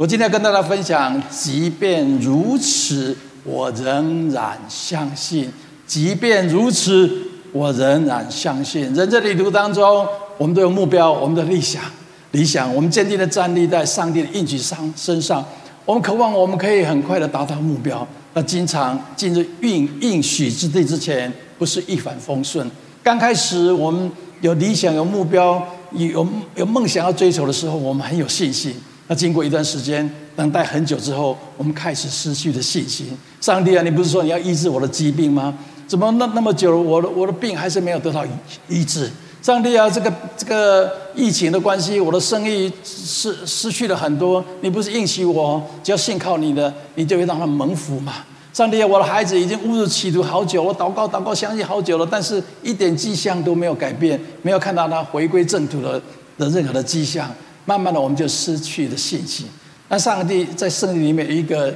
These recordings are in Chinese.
我今天跟大家分享，即便如此，我仍然相信。即便如此，我仍然相信。人在旅途当中，我们都有目标，我们的理想，理想，我们坚定的站立在上帝的应许上身上。我们渴望我们可以很快的达到目标。那经常进入应应许之地之前，不是一帆风顺。刚开始我们有理想、有目标、有有梦想要追求的时候，我们很有信心。那经过一段时间等待很久之后，我们开始失去了信心。上帝啊，你不是说你要医治我的疾病吗？怎么那那么久，我的我的病还是没有得到医治？上帝啊，这个这个疫情的关系，我的生意失失去了很多。你不是应许我，只要信靠你的，你就会让他蒙福嘛？上帝啊，我的孩子已经误入歧途好久，我祷告祷告相信好久了，但是一点迹象都没有改变，没有看到他回归正途的的任何的迹象。慢慢的，我们就失去了信心。那上帝在圣经里面有一个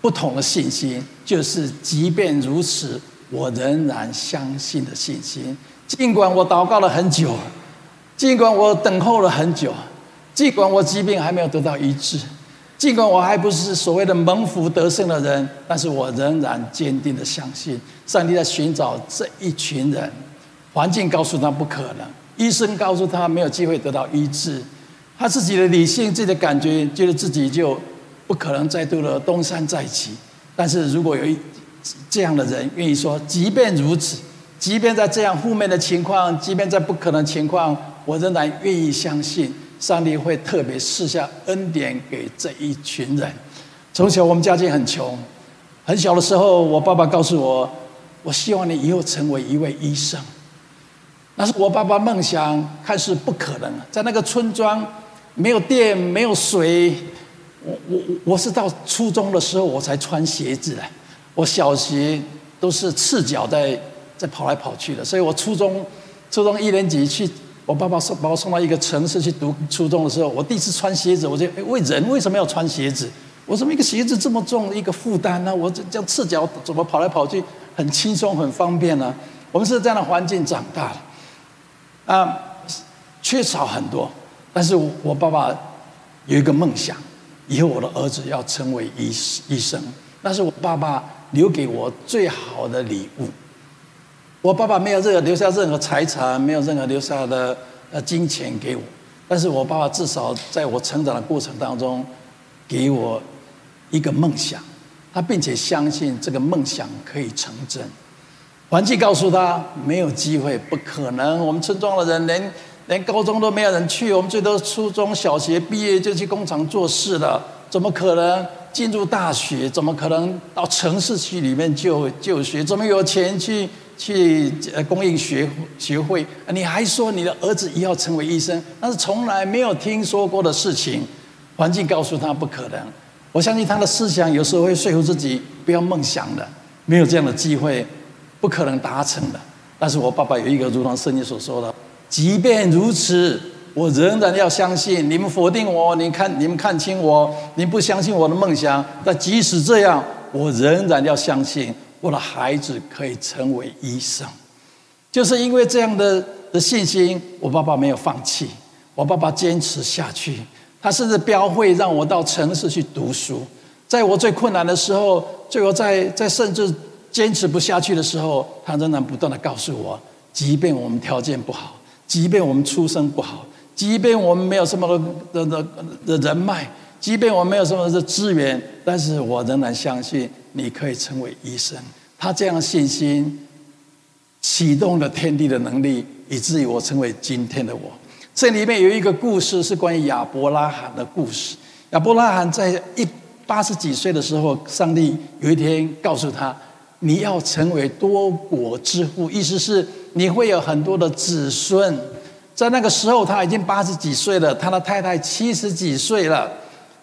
不同的信心，就是即便如此，我仍然相信的信心。尽管我祷告了很久，尽管我等候了很久，尽管我疾病还没有得到医治，尽管我还不是所谓的蒙福得胜的人，但是我仍然坚定的相信，上帝在寻找这一群人。环境告诉他不可能。医生告诉他没有机会得到医治，他自己的理性、自己的感觉，觉得自己就不可能再度的东山再起。但是如果有一这样的人愿意说，即便如此，即便在这样负面的情况，即便在不可能情况，我仍然愿意相信上帝会特别赐下恩典给这一群人。从小我们家境很穷，很小的时候，我爸爸告诉我，我希望你以后成为一位医生。那是我爸爸梦想，看似不可能。在那个村庄，没有电，没有水。我我我是到初中的时候我才穿鞋子的。我小学都是赤脚在在跑来跑去的，所以我初中初中一年级去，我爸爸送把我送到一个城市去读初中的时候，我第一次穿鞋子，我就哎，为人为什么要穿鞋子？我怎么一个鞋子这么重一个负担呢？我这这样赤脚怎么跑来跑去很轻松很方便呢？我们是这样的环境长大的。啊，缺少很多，但是我爸爸有一个梦想，以后我的儿子要成为医医生，那是我爸爸留给我最好的礼物。我爸爸没有任何留下任何财产，没有任何留下的呃金钱给我，但是我爸爸至少在我成长的过程当中，给我一个梦想，他并且相信这个梦想可以成真。环境告诉他没有机会，不可能。我们村庄的人连连高中都没有人去，我们最多初中小学毕业就去工厂做事了，怎么可能进入大学？怎么可能到城市去里面就就学？怎么有钱去去呃供应学学会？你还说你的儿子也要成为医生？那是从来没有听说过的事情。环境告诉他不可能。我相信他的思想有时候会说服自己不要梦想的，没有这样的机会。不可能达成的，但是我爸爸有一个，如同圣经所说的，即便如此，我仍然要相信。你们否定我，你看你们看轻我，你不相信我的梦想。但即使这样，我仍然要相信我的孩子可以成为医生。就是因为这样的的信心，我爸爸没有放弃，我爸爸坚持下去。他甚至标会让我到城市去读书，在我最困难的时候，最后在在甚至。坚持不下去的时候，他仍然不断地告诉我：即便我们条件不好，即便我们出身不好，即便我们没有什么的的的人脉，即便我没有什么的资源，但是我仍然相信你可以成为医生。他这样的信心启动了天地的能力，以至于我成为今天的我。这里面有一个故事是关于亚伯拉罕的故事。亚伯拉罕在一八十几岁的时候，上帝有一天告诉他。你要成为多国之父，意思是你会有很多的子孙。在那个时候，他已经八十几岁了，他的太太七十几岁了。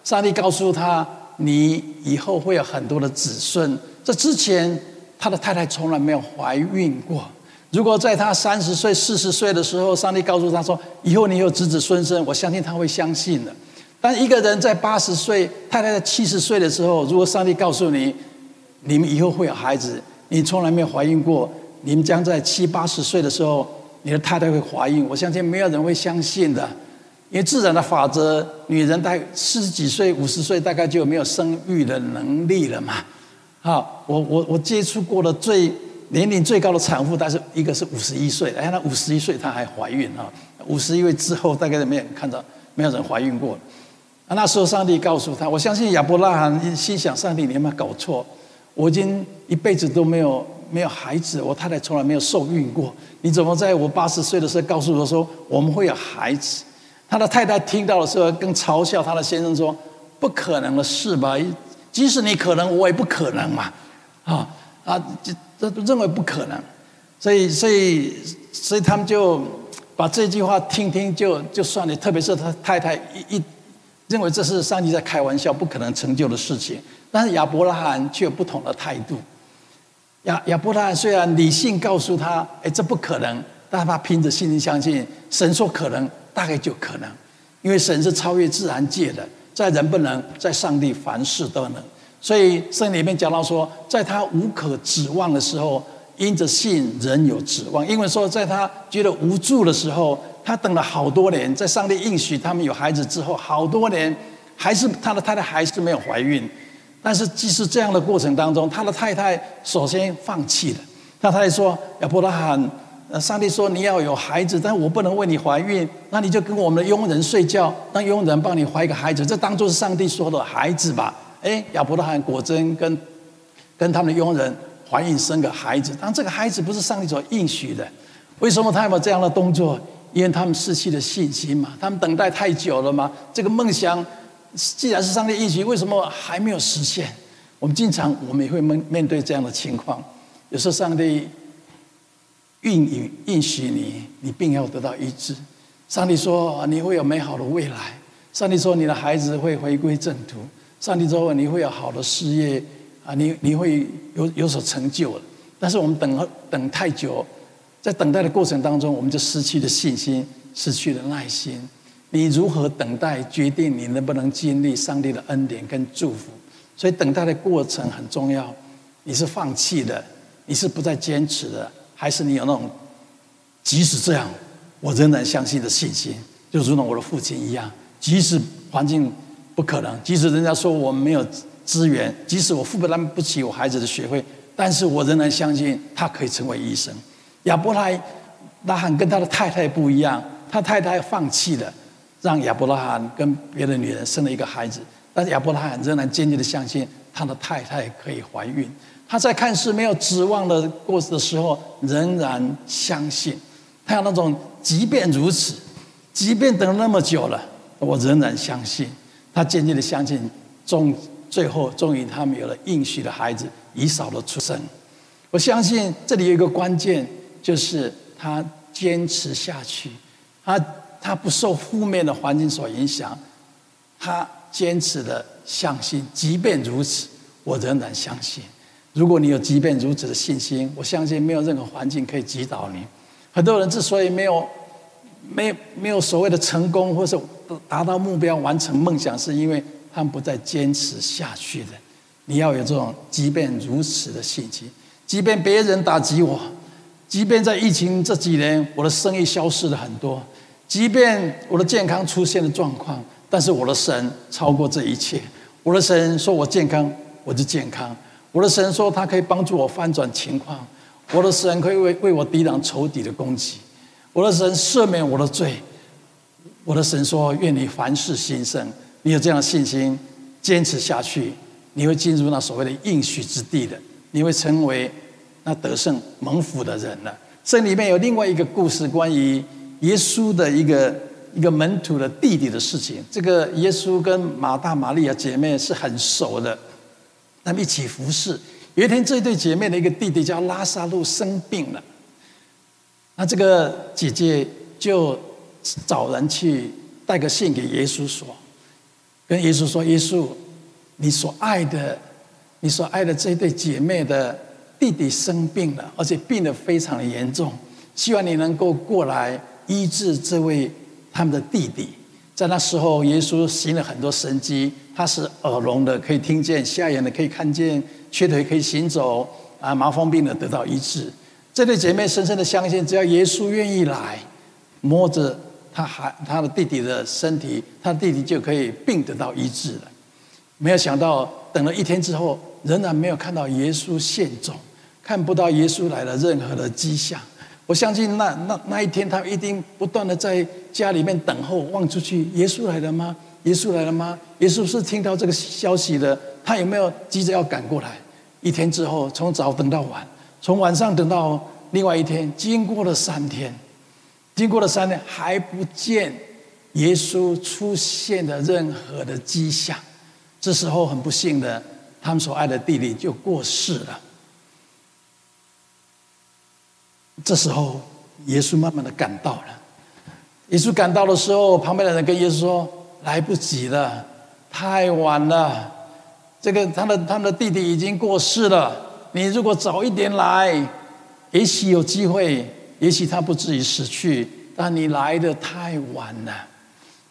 上帝告诉他，你以后会有很多的子孙。这之前，他的太太从来没有怀孕过。如果在他三十岁、四十岁的时候，上帝告诉他说，以后你有子子孙孙，我相信他会相信的。但一个人在八十岁，太太在七十岁的时候，如果上帝告诉你，你们以后会有孩子，你从来没有怀孕过。你们将在七八十岁的时候，你的太太会怀孕。我相信没有人会相信的。因为自然的法则，女人大四十几岁、五十岁，大概就没有生育的能力了嘛。好，我我我接触过的最年龄最高的产妇，但是一个是五十一岁，哎，那五十一岁她还怀孕啊。五十一岁之后，大概都没有看到，没有人怀孕过。那时候上帝告诉他，我相信亚伯拉罕心想：上帝，你有没有搞错？我已经一辈子都没有没有孩子，我太太从来没有受孕过，你怎么在我八十岁的时候告诉我说我们会有孩子？他的太太听到的时候，更嘲笑他的先生说：“不可能的事吧？即使你可能，我也不可能嘛！”啊啊，这这都认为不可能，所以所以所以他们就把这句话听听就就算了。特别是他太太一一认为这是上帝在开玩笑，不可能成就的事情。但是亚伯拉罕却有不同的态度。亚亚伯拉罕虽然理性告诉他：“哎，这不可能。”但他凭着信心相信，神说可能。大概就可能，因为神是超越自然界的，在人不能，在上帝凡事都能。所以圣经里面讲到说，在他无可指望的时候，因着信仍有指望。因为说，在他觉得无助的时候，他等了好多年，在上帝应许他们有孩子之后，好多年还是他的太太还是没有怀孕。但是即使这样的过程当中，他的太太首先放弃了。他太太说：“亚伯拉罕。”上帝说：“你要有孩子，但我不能为你怀孕，那你就跟我们的佣人睡觉，让佣人帮你怀一个孩子，这当做是上帝说的孩子吧。”哎，亚伯拉罕果真跟跟他们的佣人怀孕生个孩子，但这个孩子不是上帝所应许的。为什么他有这样的动作？因为他们失去了信心嘛，他们等待太久了嘛。这个梦想既然是上帝应许，为什么还没有实现？我们经常我们也会面面对这样的情况，有时候上帝。应允应许你，你病要得到医治。上帝说你会有美好的未来。上帝说你的孩子会回归正途。上帝说你会有好的事业啊，你你会有有所成就了。但是我们等等太久，在等待的过程当中，我们就失去了信心，失去了耐心。你如何等待，决定你能不能经历上帝的恩典跟祝福。所以等待的过程很重要。你是放弃的，你是不再坚持的。还是你有那种，即使这样，我仍然相信的信心，就如同我的父亲一样。即使环境不可能，即使人家说我没有资源，即使我负担不起我孩子的学费，但是我仍然相信他可以成为医生。亚伯拉罕跟他的太太不一样，他太太放弃了，让亚伯拉罕跟别的女人生了一个孩子，但是亚伯拉罕仍然坚定的相信他的太太可以怀孕。他在看似没有指望的过程的时候，仍然相信。他有那种，即便如此，即便等了那么久了，我仍然相信。他坚定的相信，终最后终于他们有了应许的孩子以扫的出生。我相信这里有一个关键，就是他坚持下去。他他不受负面的环境所影响，他坚持的相信。即便如此，我仍然相信。如果你有即便如此的信心，我相信没有任何环境可以击倒你。很多人之所以没有、没有、没有所谓的成功，或是达到目标、完成梦想，是因为他们不再坚持下去的。你要有这种即便如此的信心，即便别人打击我，即便在疫情这几年我的生意消失了很多，即便我的健康出现了状况，但是我的神超过这一切。我的神说我健康，我就健康。我的神说，他可以帮助我翻转情况。我的神可以为为我抵挡仇敌的攻击。我的神赦免我的罪。我的神说，愿你凡事兴盛。你有这样的信心，坚持下去，你会进入那所谓的应许之地的。你会成为那得胜蒙福的人了。这里面有另外一个故事，关于耶稣的一个一个门徒的弟弟的事情。这个耶稣跟马大、玛利亚姐妹是很熟的。他们一起服侍。有一天，这对姐妹的一个弟弟叫拉撒路生病了。那这个姐姐就找人去带个信给耶稣说，跟耶稣说：“耶稣，你所爱的，你所爱的这对姐妹的弟弟生病了，而且病得非常的严重，希望你能够过来医治这位他们的弟弟。”在那时候，耶稣行了很多神迹。他是耳聋的，可以听见；瞎眼的可以看见；瘸腿可以行走。啊，麻风病的得到医治。这对姐妹深深的相信，只要耶稣愿意来，摸着他还他的弟弟的身体，他弟弟就可以病得到医治了。没有想到，等了一天之后，仍然没有看到耶稣现踪，看不到耶稣来了任何的迹象。我相信那那那一天，他一定不断的在家里面等候，望出去，耶稣来了吗？耶稣来了吗？耶稣是听到这个消息的，他有没有急着要赶过来？一天之后，从早等到晚，从晚上等到另外一天，经过了三天。经过了三天，还不见耶稣出现的任何的迹象。这时候很不幸的，他们所爱的弟弟就过世了。这时候，耶稣慢慢的赶到了。耶稣赶到的时候，旁边的人跟耶稣说：“来不及了，太晚了。这个他的他们的弟弟已经过世了。你如果早一点来，也许有机会。”也许他不至于死去，但你来的太晚了。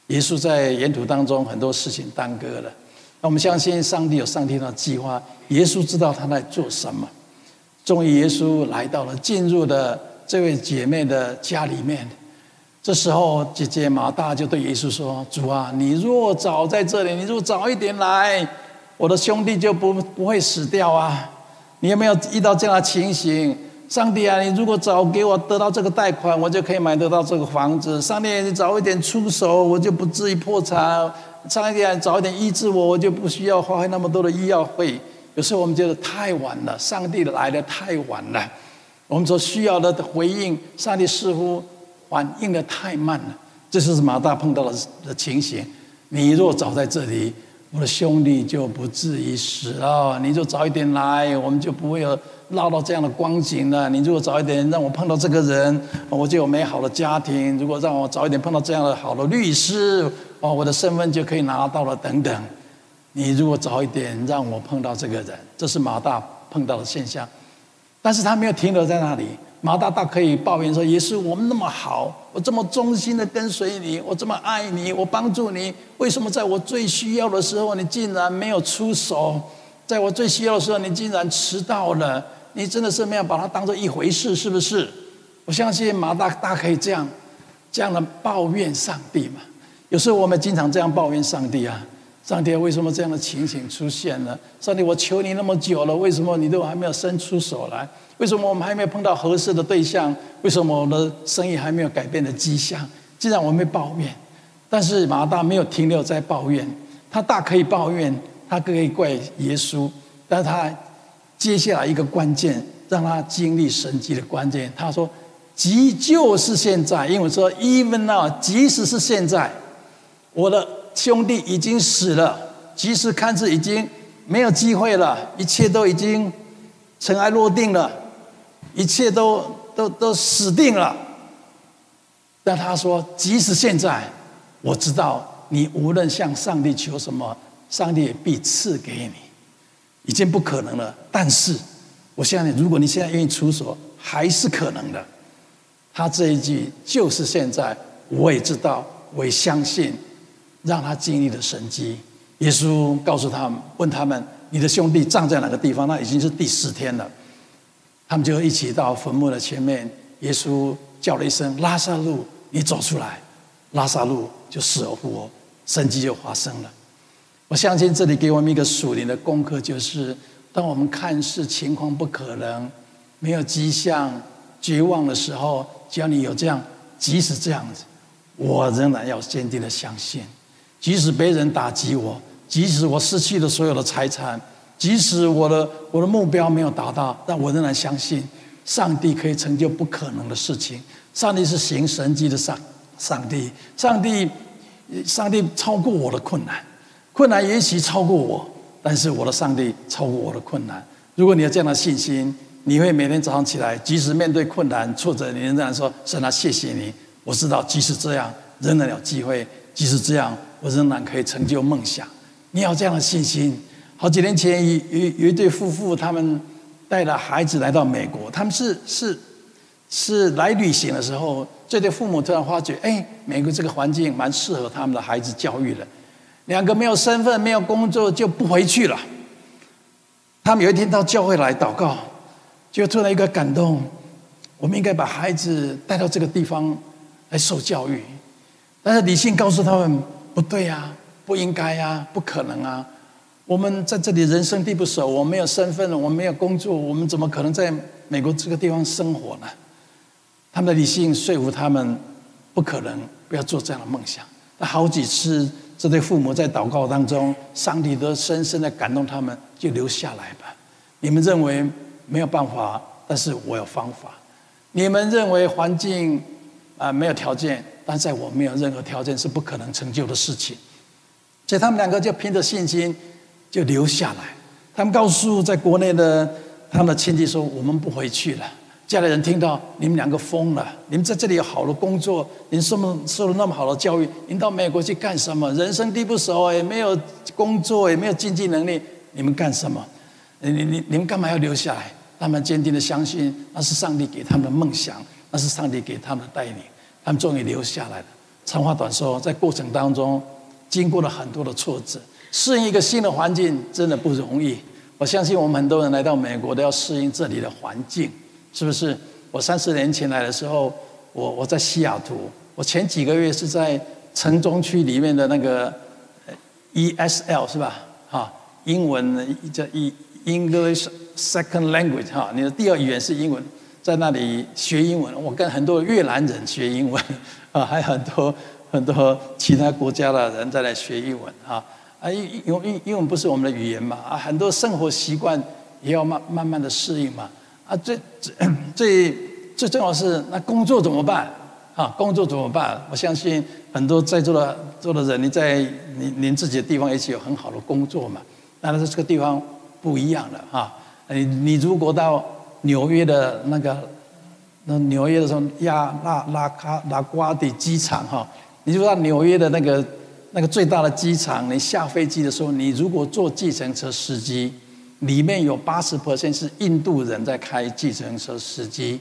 耶稣在沿途当中很多事情耽搁了。那我们相信上帝有上帝的计划，耶稣知道他在做什么。终于，耶稣来到了，进入了这位姐妹的家里面。这时候，姐姐马大就对耶稣说：“主啊，你若早在这里，你若早一点来，我的兄弟就不不会死掉啊！你有没有遇到这样的情形？”上帝啊，你如果早给我得到这个贷款，我就可以买得到这个房子。上帝，你早一点出手，我就不至于破产。上帝啊，早一点医治我，我就不需要花费那么多的医药费。有时候我们觉得太晚了，上帝来的太晚了，我们所需要的回应，上帝似乎反应的太慢了。这就是马大碰到的的情形。你若早在这里，我的兄弟就不至于死了。你就早一点来，我们就不会有。落到这样的光景了。你如果早一点让我碰到这个人，我就有美好的家庭。如果让我早一点碰到这样的好的律师，哦，我的身份就可以拿到了。等等，你如果早一点让我碰到这个人，这是马大碰到的现象。但是他没有停留在那里。马大大可以抱怨说：“耶稣，我们那么好，我这么忠心的跟随你，我这么爱你，我帮助你，为什么在我最需要的时候，你竟然没有出手？在我最需要的时候，你竟然迟到了？”你真的是没有把它当做一回事，是不是？我相信马大大可以这样，这样的抱怨上帝嘛。有时候我们经常这样抱怨上帝啊，上帝为什么这样的情形出现呢？上帝，我求你那么久了，为什么你都还没有伸出手来？为什么我们还没有碰到合适的对象？为什么我的生意还没有改变的迹象？既然我们抱怨，但是马大没有停留在抱怨，他大可以抱怨，他可以怪耶稣，但是他。接下来一个关键，让他经历神迹的关键。他说：“即就是现在，因为说 even now，即使是现在，我的兄弟已经死了，即使看似已经没有机会了，一切都已经尘埃落定了，一切都都都死定了。但他说，即使现在，我知道你无论向上帝求什么，上帝必赐给你。”已经不可能了，但是我相信，如果你现在愿意出手，还是可能的。他这一句就是现在，我也知道，我也相信，让他经历了神迹。耶稣告诉他们，问他们：“你的兄弟葬在哪个地方？”那已经是第四天了。他们就一起到坟墓的前面。耶稣叫了一声：“拉撒路，你走出来。”拉撒路就死而复活，神迹就发生了。我相信这里给我们一个属灵的功课，就是当我们看似情况不可能、没有迹象、绝望的时候，只要你有这样，即使这样子，我仍然要坚定的相信。即使别人打击我，即使我失去了所有的财产，即使我的我的目标没有达到，但我仍然相信上帝可以成就不可能的事情。上帝是行神迹的上上帝，上帝上帝超过我的困难。困难也许超过我，但是我的上帝超过我的困难。如果你有这样的信心，你会每天早上起来，即使面对困难挫折，你仍然说：“神啊，谢谢你！我知道，即使这样，仍然有机会；即使这样，我仍然可以成就梦想。”你要这样的信心。好几年前，有有有一对夫妇，他们带了孩子来到美国，他们是是是来旅行的时候，这对父母突然发觉，哎，美国这个环境蛮适合他们的孩子教育的。两个没有身份、没有工作就不回去了。他们有一天到教会来祷告，就突然一个感动：我们应该把孩子带到这个地方来受教育。但是理性告诉他们不对呀，不应该呀，不可能啊！我们在这里人生地不熟，我没有身份，我没有工作，我们怎么可能在美国这个地方生活呢？他们的理性说服他们不可能，不要做这样的梦想。那好几次，这对父母在祷告当中，上帝都深深的感动他们，就留下来吧。你们认为没有办法，但是我有方法。你们认为环境啊没有条件，但在我没有任何条件是不可能成就的事情。所以他们两个就凭着信心就留下来。他们告诉在国内的他们的亲戚说：“我们不回去了。”家里人听到你们两个疯了，你们在这里有好的工作，您受了受了那么好的教育，您到美国去干什么？人生地不熟，也没有工作，也没有经济能力，你们干什么？你你你你们干嘛要留下来？他们坚定的相信那是上帝给他们的梦想，那是上帝给他们的带领，他们终于留下来了。长话短说，在过程当中经过了很多的挫折，适应一个新的环境真的不容易。我相信我们很多人来到美国都要适应这里的环境。是不是？我三十年前来的时候，我我在西雅图，我前几个月是在城中区里面的那个 ESL 是吧？哈，英文叫 E English Second Language 哈，你的第二语言是英文，在那里学英文。我跟很多越南人学英文 啊，还有很多很多其他国家的人在来学英文啊。啊，因因因英文不是我们的语言嘛，啊，很多生活习惯也要慢慢慢的适应嘛。啊，最最最重要是，那工作怎么办？啊，工作怎么办？我相信很多在座的座的人，你在您您自己的地方也是有很好的工作嘛。但是这个地方不一样了哈。你你如果到纽约的那个那纽约的什么亚拉拉卡拉瓜迪机场哈，你就到纽约的那个那个最大的机场，你下飞机的时候，你如果坐计程车司机。里面有八十 percent 是印度人在开计程车司机，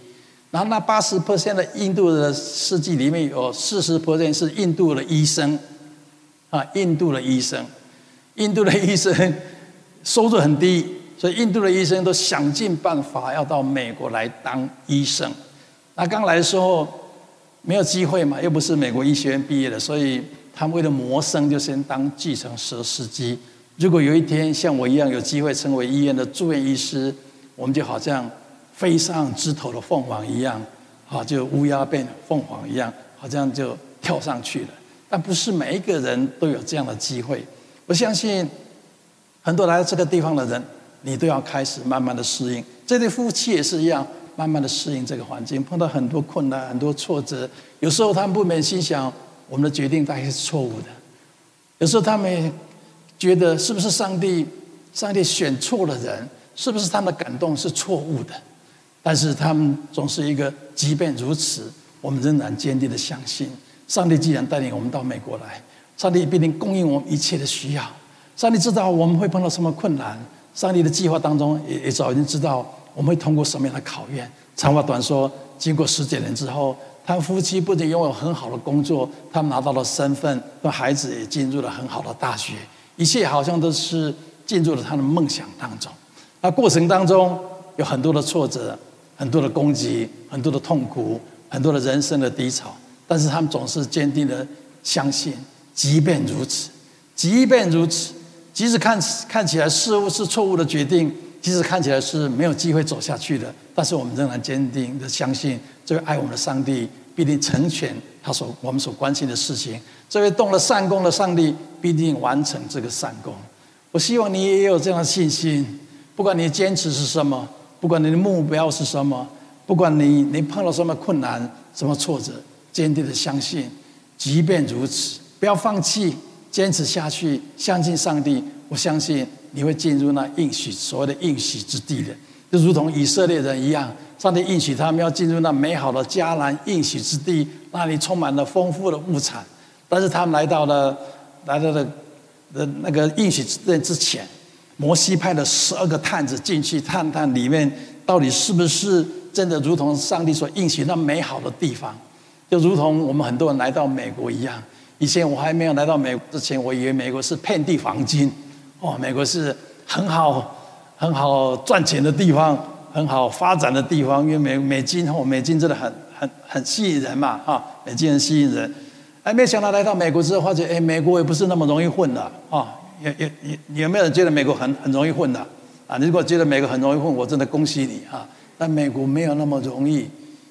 然后那八十 percent 的印度的司机里面有四十 percent 是印度的医生，啊，印度的医生，印度的医生收入很低，所以印度的医生都想尽办法要到美国来当医生。那刚来的时候没有机会嘛，又不是美国医学院毕业的，所以他们为了谋生就先当计程车司机。如果有一天像我一样有机会成为医院的住院医师，我们就好像飞上枝头的凤凰一样，啊，就乌鸦变凤凰一样，好像就跳上去了。但不是每一个人都有这样的机会。我相信很多来到这个地方的人，你都要开始慢慢的适应。这对夫妻也是一样，慢慢的适应这个环境，碰到很多困难、很多挫折，有时候他们不免心想，我们的决定大概是错误的。有时候他们。觉得是不是上帝，上帝选错了人？是不是他们的感动是错误的？但是他们总是一个，即便如此，我们仍然坚定的相信，上帝既然带领我们到美国来，上帝必定供应我们一切的需要。上帝知道我们会碰到什么困难，上帝的计划当中也也早已经知道我们会通过什么样的考验。长话短说，经过十几年之后，他们夫妻不仅拥有很好的工作，他们拿到了身份，那孩子也进入了很好的大学。一切好像都是进入了他的梦想当中，那过程当中有很多的挫折，很多的攻击，很多的痛苦，很多的人生的低潮，但是他们总是坚定的相信，即便如此，即便如此，即使看看起来似乎是错误的决定，即使看起来是没有机会走下去的，但是我们仍然坚定的相信，这位爱我们的上帝必定成全他所我们所关心的事情。这位动了善功的上帝必定完成这个善功。我希望你也有这样的信心。不管你的坚持是什么，不管你的目标是什么，不管你你碰到什么困难、什么挫折，坚定的相信，即便如此，不要放弃，坚持下去，相信上帝。我相信你会进入那应许所谓的应许之地的，就如同以色列人一样，上帝应许他们要进入那美好的迦南应许之地，那里充满了丰富的物产。但是他们来到了，来到了的那个应许之地之前，摩西派了十二个探子进去探探里面到底是不是真的如同上帝所应许那美好的地方，就如同我们很多人来到美国一样。以前我还没有来到美国之前，我以为美国是遍地黄金，哦，美国是很好很好赚钱的地方，很好发展的地方，因为美美金哦，美金真的很很很吸引人嘛，哈，美金很吸引人。哎，没想到来到美国之后，发觉哎，美国也不是那么容易混的啊！也也也有没有人觉得美国很很容易混的啊？你如果觉得美国很容易混，我真的恭喜你啊！但美国没有那么容易，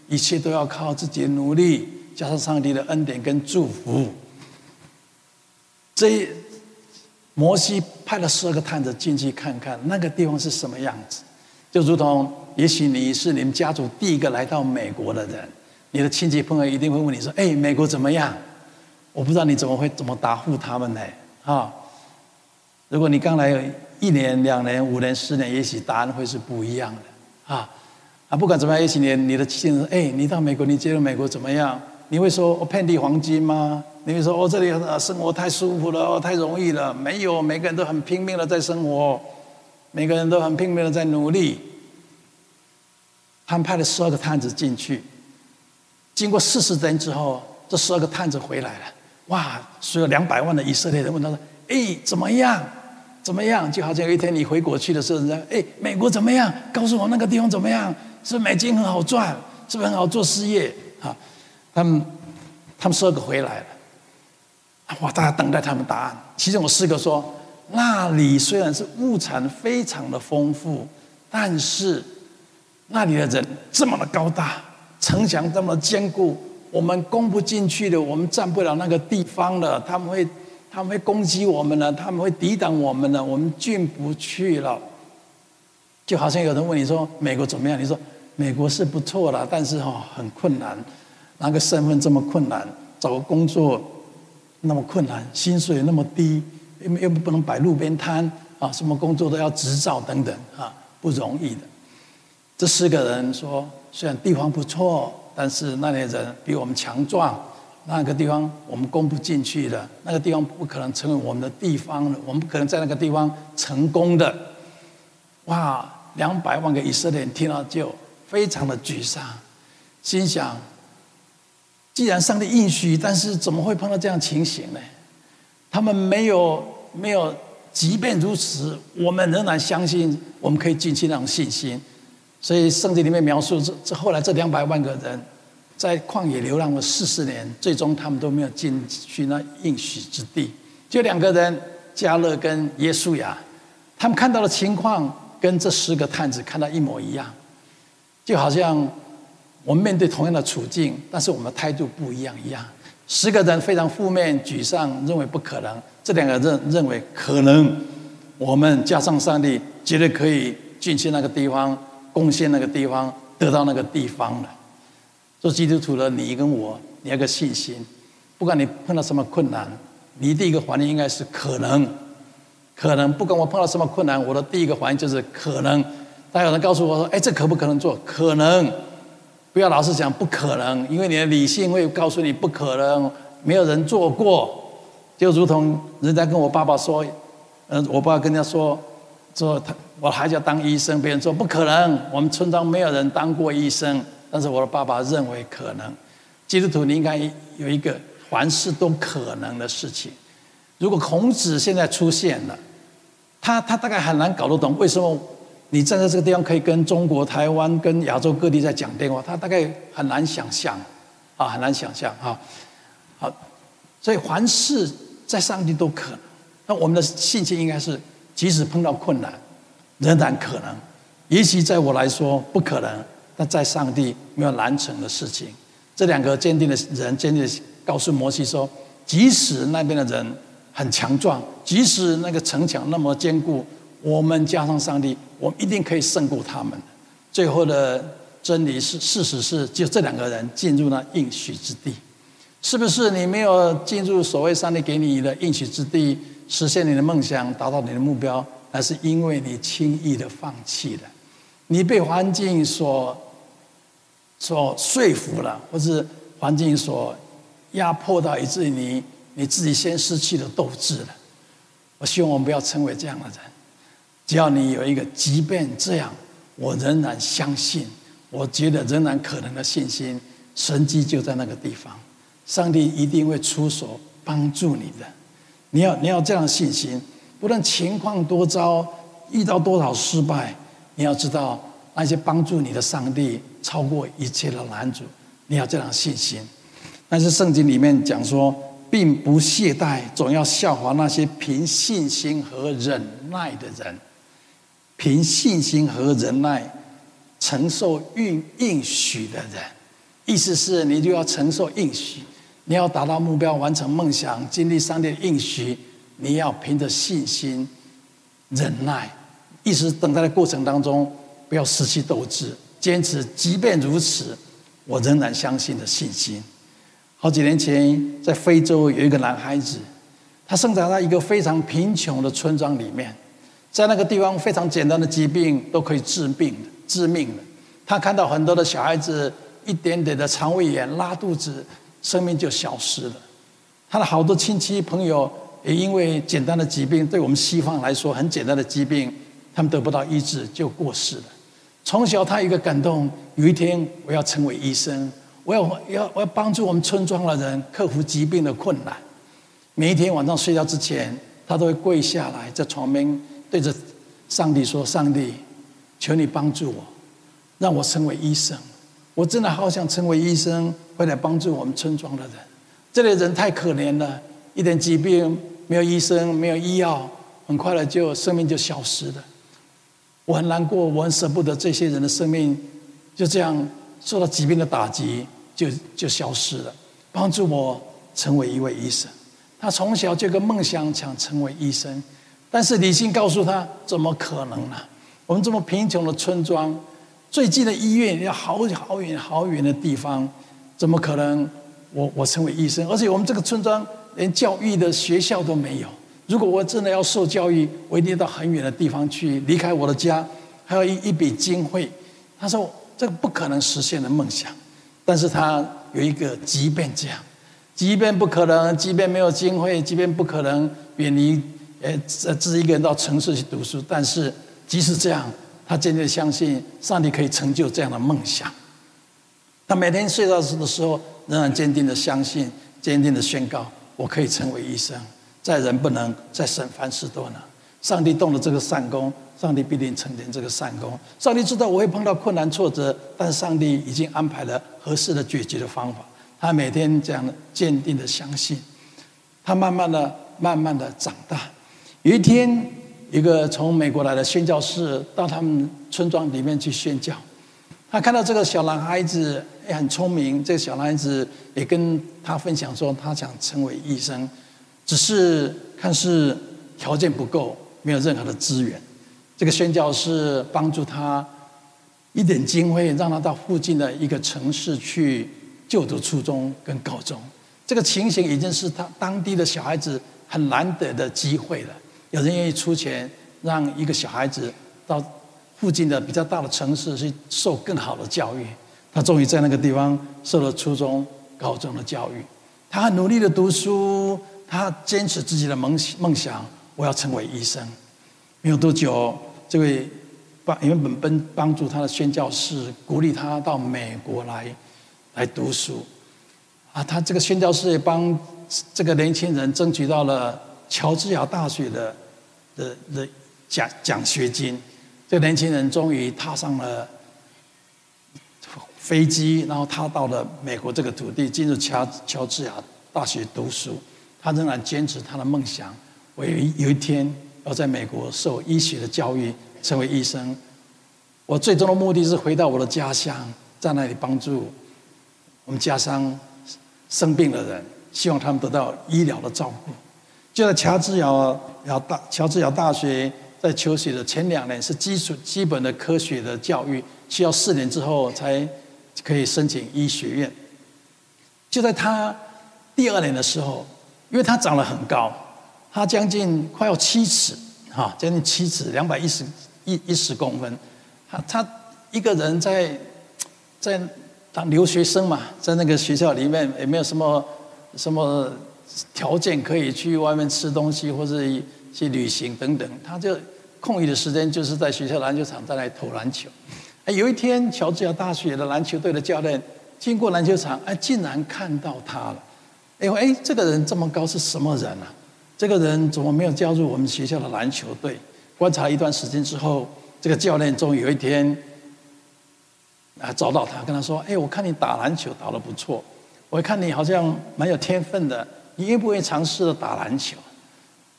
一切都要靠自己的努力，加上上帝的恩典跟祝福。这一摩西派了十二个探子进去看看那个地方是什么样子，就如同也许你是你们家族第一个来到美国的人，你的亲戚朋友一定会问你说：“哎，美国怎么样？”我不知道你怎么会怎么答复他们呢？啊，如果你刚来一年、两年、五年、十年，也许答案会是不一样的啊。啊，不管怎么样，也许你你的亲人，哎，你到美国，你觉得美国怎么样？你会说我遍地黄金吗？你会说哦，这里生活太舒服了，哦，太容易了？没有，每个人都很拼命的在生活，每个人都很拼命的在努力。他们派了十二个探子进去，经过四十天之后，这十二个探子回来了。哇！所有两百万的以色列人问他说：“哎，怎么样？怎么样？”就好像有一天你回国去的时候，人家：“哎，美国怎么样？告诉我那个地方怎么样？是不是美金很好赚？是不是很好做事业？”啊，他们他们十二个回来了。哇！大家等待他们答案。其中有四个说：“那里虽然是物产非常的丰富，但是那里的人这么的高大，城墙这么的坚固。”我们攻不进去的，我们占不了那个地方了。他们会，他们会攻击我们了，他们会抵挡我们了，我们进不去了。就好像有人问你说：“美国怎么样？”你说：“美国是不错了，但是哈很困难，那个身份这么困难，找个工作那么困难，薪水那么低，又又不能摆路边摊啊，什么工作都要执照等等啊，不容易的。”这四个人说：“虽然地方不错。”但是那些人比我们强壮，那个地方我们攻不进去的，那个地方不可能成为我们的地方的，我们不可能在那个地方成功的。哇，两百万个以色列人听了就非常的沮丧，心想：既然上帝应许，但是怎么会碰到这样情形呢？他们没有没有，即便如此，我们仍然相信我们可以进去那种信心。所以圣经里面描述这这后来这两百万个人在旷野流浪了四十年，最终他们都没有进去那应许之地。就两个人，加勒跟耶稣亚，他们看到的情况跟这十个探子看到一模一样，就好像我们面对同样的处境，但是我们的态度不一样一样。十个人非常负面、沮丧，认为不可能；这两个人认为可能。我们加上上帝，绝对可以进去那个地方。贡献那个地方，得到那个地方了。做基督徒的你跟我，你要个信心。不管你碰到什么困难，你第一个反应应该是可能，可能。不管我碰到什么困难，我的第一个反应就是可能。但有人告诉我说：“哎，这可不可能做？可能。”不要老是讲不可能，因为你的理性会告诉你不可能，没有人做过。就如同人家跟我爸爸说：“嗯，我爸爸跟他说。”说他，我还要当医生。别人说不可能，我们村庄没有人当过医生。但是我的爸爸认为可能。基督徒，你应该有一个凡事都可能的事情。如果孔子现在出现了，他他大概很难搞得懂为什么你站在这个地方可以跟中国台湾、跟亚洲各地在讲电话，他大概很难想象啊，很难想象啊。好，所以凡事在上帝都可能。那我们的信心应该是。即使碰到困难，仍然可能。也许在我来说不可能，但在上帝没有难成的事情。这两个坚定的人坚定的告诉摩西说：“即使那边的人很强壮，即使那个城墙那么坚固，我们加上上帝，我们一定可以胜过他们。”最后的真理是，事实是，就这两个人进入了应许之地。是不是你没有进入所谓上帝给你的应许之地？实现你的梦想，达到你的目标，那是因为你轻易的放弃了，你被环境所所说服了，或是环境所压迫到，以至于你你自己先失去了斗志了。我希望我们不要成为这样的人。只要你有一个，即便这样，我仍然相信，我觉得仍然可能的信心，神迹就在那个地方，上帝一定会出手帮助你的。你要你要这样信心，不论情况多糟，遇到多少失败，你要知道那些帮助你的上帝超过一切的拦阻。你要这样信心。但是圣经里面讲说，并不懈怠，总要效法那些凭信心和忍耐的人。凭信心和忍耐承受应应许的人，意思是你就要承受应许，你要达到目标，完成梦想，经历上帝的应许，你要凭着信心忍耐，一直等待的过程当中不要失去斗志，坚持。即便如此，我仍然相信的信心。好几年前，在非洲有一个男孩子，他生长在一个非常贫穷的村庄里面。在那个地方，非常简单的疾病都可以致病、致命的。他看到很多的小孩子一点点的肠胃炎、拉肚子，生命就消失了。他的好多亲戚朋友也因为简单的疾病，对我们西方来说很简单的疾病，他们得不到医治就过世了。从小他有一个感动，有一天我要成为医生，我要要我要帮助我们村庄的人克服疾病的困难。每一天晚上睡觉之前，他都会跪下来在床边。对着上帝说：“上帝，求你帮助我，让我成为医生。我真的好想成为医生，回来帮助我们村庄的人。这类人太可怜了，一点疾病没有医生，没有医药，很快的就生命就消失了。我很难过，我很舍不得这些人的生命就这样受到疾病的打击，就就消失了。帮助我成为一位医生。他从小就有个梦想，想成为医生。”但是理性告诉他，怎么可能呢？我们这么贫穷的村庄，最近的医院要好好远好远的地方，怎么可能我？我成为医生，而且我们这个村庄连教育的学校都没有。如果我真的要受教育，我一定要到很远的地方去，离开我的家，还有一一笔经费。他说这个不可能实现的梦想。但是他有一个，即便这样，即便不可能，即便没有经费，即便不可能远离。呃，自己一个人到城市去读书，但是即使这样，他坚定相信上帝可以成就这样的梦想。他每天睡觉的时候，仍然坚定的相信，坚定的宣告：我可以成为医生，在人不能，在神凡事都能。上帝动了这个善功，上帝必定成全这个善功。上帝知道我会碰到困难挫折，但上帝已经安排了合适的解决的方法。他每天这样坚定的相信，他慢慢的、慢慢的长大。有一天，一个从美国来的宣教士到他们村庄里面去宣教，他看到这个小男孩子也很聪明，这个小男孩子也跟他分享说，他想成为医生，只是看似条件不够，没有任何的资源。这个宣教士帮助他一点经费，让他到附近的一个城市去就读初中跟高中。这个情形已经是他当地的小孩子很难得的机会了。有人愿意出钱，让一个小孩子到附近的比较大的城市去受更好的教育。他终于在那个地方受了初中、高中的教育。他很努力的读书，他坚持自己的梦梦想，我要成为医生。没有多久，这位帮原本帮帮助他的宣教士鼓励他到美国来来读书。啊，他这个宣教士也帮这个年轻人争取到了乔治亚大学的。的的奖奖学金，这个年轻人终于踏上了飞机，然后他到了美国这个土地，进入乔乔治亚大学读书。他仍然坚持他的梦想，我有一有一天要在美国受医学的教育，成为医生。我最终的目的是回到我的家乡，在那里帮助我们家乡生病的人，希望他们得到医疗的照顾。就在乔治亚亚大乔治亚大学在求学的前两年是基础基本的科学的教育，需要四年之后才可以申请医学院。就在他第二年的时候，因为他长得很高，他将近快要七尺，哈，将近七尺，两百一十一一十公分。他他一个人在在当留学生嘛，在那个学校里面也没有什么什么。条件可以去外面吃东西，或者去旅行等等，他就空余的时间就是在学校篮球场在那里投篮球。哎，有一天，乔治亚大学的篮球队的教练经过篮球场，哎，竟然看到他了。哎，哎，这个人这么高是什么人啊？这个人怎么没有加入我们学校的篮球队？观察一段时间之后，这个教练终于有一天啊找到他，跟他说：“哎，我看你打篮球打得不错，我看你好像蛮有天分的。”你愿不愿意尝试打篮球？”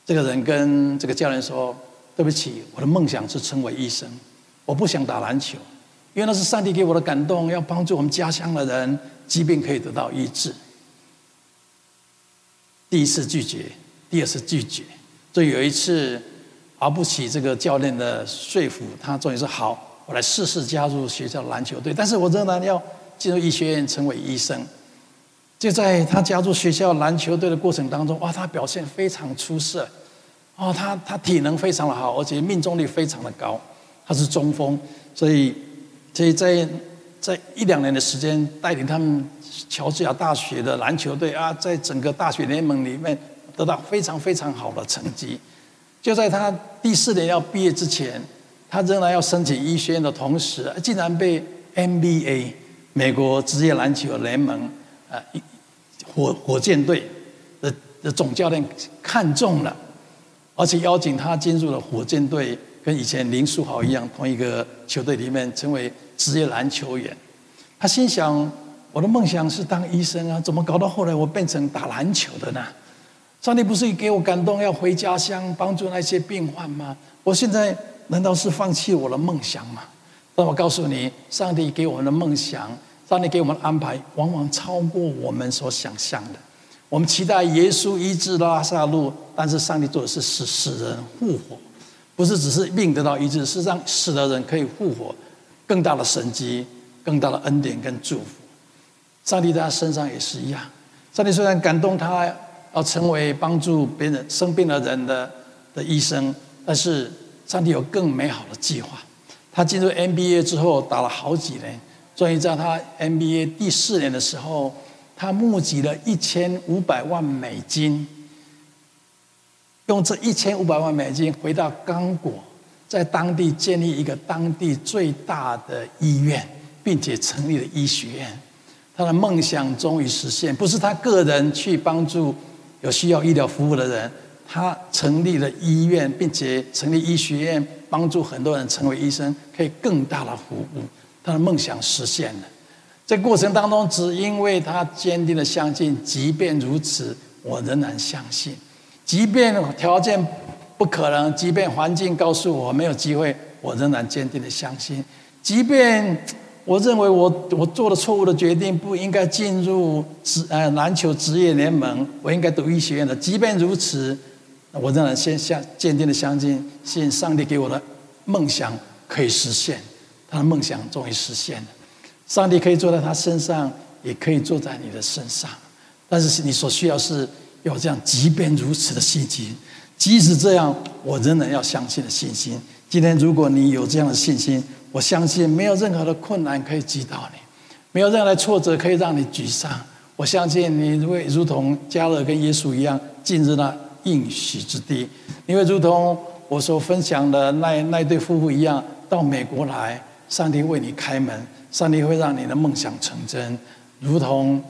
这个人跟这个教练说：“对不起，我的梦想是成为医生，我不想打篮球，因为那是上帝给我的感动，要帮助我们家乡的人疾病可以得到医治。”第一次拒绝，第二次拒绝，所以有一次熬不起这个教练的说服，他终于说：“好，我来试试加入学校篮球队，但是我仍然要进入医学院成为医生。”就在他加入学校篮球队的过程当中，哇，他表现非常出色，哦，他他体能非常的好，而且命中率非常的高，他是中锋，所以所以在在一两年的时间带领他们乔治亚大学的篮球队啊，在整个大学联盟里面得到非常非常好的成绩。就在他第四年要毕业之前，他仍然要申请医学院的同时，竟然被 NBA 美国职业篮球联盟。啊，火火箭队的的总教练看中了，而且邀请他进入了火箭队，跟以前林书豪一样，同一个球队里面成为职业篮球员。他心想：我的梦想是当医生啊，怎么搞到后来我变成打篮球的呢？上帝不是给我感动要回家乡帮助那些病患吗？我现在难道是放弃我的梦想吗？那我告诉你，上帝给我们的梦想。上帝给我们安排，往往超过我们所想象的。我们期待耶稣医治拉萨路，但是上帝做的是使死人复活，不是只是病得到医治，是让死的人可以复活，更大的神迹，更大的恩典跟祝福。上帝在他身上也是一样。上帝虽然感动他要成为帮助别人生病的人的的医生，但是上帝有更美好的计划。他进入 NBA 之后，打了好几年。所以在他 NBA 第四年的时候，他募集了一千五百万美金，用这一千五百万美金回到刚果，在当地建立一个当地最大的医院，并且成立了医学院。他的梦想终于实现，不是他个人去帮助有需要医疗服务的人，他成立了医院，并且成立医学院，帮助很多人成为医生，可以更大的服务。他的梦想实现了，在过程当中，只因为他坚定的相信，即便如此，我仍然相信，即便条件不可能，即便环境告诉我没有机会，我仍然坚定的相信，即便我认为我我做了错误的决定，不应该进入职呃篮球职业联盟，我应该读医学院的，即便如此，我仍然先相坚定的相信，信上帝给我的梦想可以实现。他的梦想终于实现了，上帝可以坐在他身上，也可以坐在你的身上，但是你所需要是有这样即便如此的信心，即使这样，我仍然要相信的信心。今天如果你有这样的信心，我相信没有任何的困难可以击倒你，没有任何的挫折可以让你沮丧。我相信你会如同加勒跟耶稣一样进入那应许之地，你会如同我所分享的那那对夫妇一样到美国来。上帝为你开门，上帝会让你的梦想成真，如同，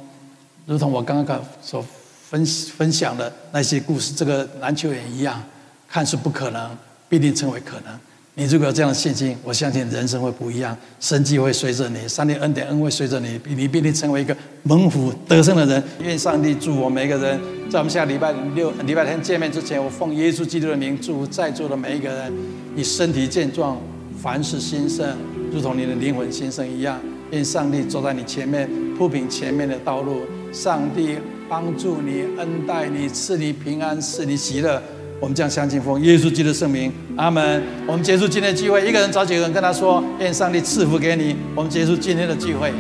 如同我刚刚所分分享的那些故事，这个篮球员一样，看似不可能，必定成为可能。你如果有这样的信心，我相信人生会不一样，神迹会随着你，上帝恩典恩惠随着你，你必定成为一个蒙福得胜的人。愿上帝祝我每一个人，在我们下礼拜六、礼拜天见面之前，我奉耶稣基督的名祝福在座的每一个人，你身体健壮，凡事兴盛。如同你的灵魂先生一样，愿上帝走在你前面，铺平前面的道路。上帝帮助你，恩待你，赐你平安，赐你喜乐。我们将相信奉耶稣基督的圣名，阿门。我们结束今天的聚会，一个人找几个人跟他说：愿上帝赐福给你。我们结束今天的聚会。